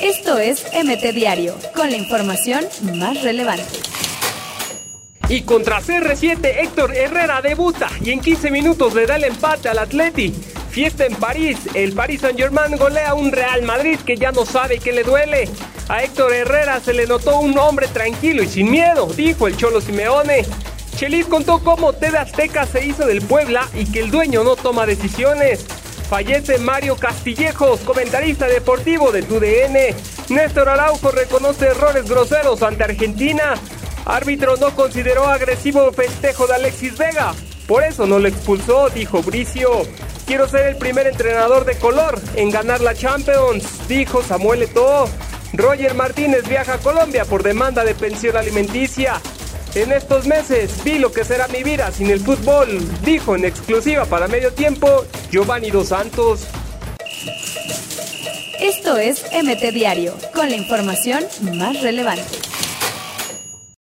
Esto es MT Diario, con la información más relevante. Y contra CR7, Héctor Herrera debuta y en 15 minutos le da el empate al Atleti. Fiesta en París, el Paris Saint-Germain golea a un Real Madrid que ya no sabe qué le duele. A Héctor Herrera se le notó un hombre tranquilo y sin miedo, dijo el Cholo Simeone. Chelis contó cómo TV Azteca se hizo del Puebla y que el dueño no toma decisiones. Fallece Mario Castillejos, comentarista deportivo de TUDN. Néstor Araujo reconoce errores groseros ante Argentina. Árbitro no consideró agresivo festejo de Alexis Vega. Por eso no lo expulsó, dijo Bricio. Quiero ser el primer entrenador de color en ganar la Champions, dijo Samuel Eto'o. Roger Martínez viaja a Colombia por demanda de pensión alimenticia. En estos meses vi lo que será mi vida sin el fútbol, dijo en exclusiva para medio tiempo Giovanni Dos Santos. Esto es MT Diario, con la información más relevante.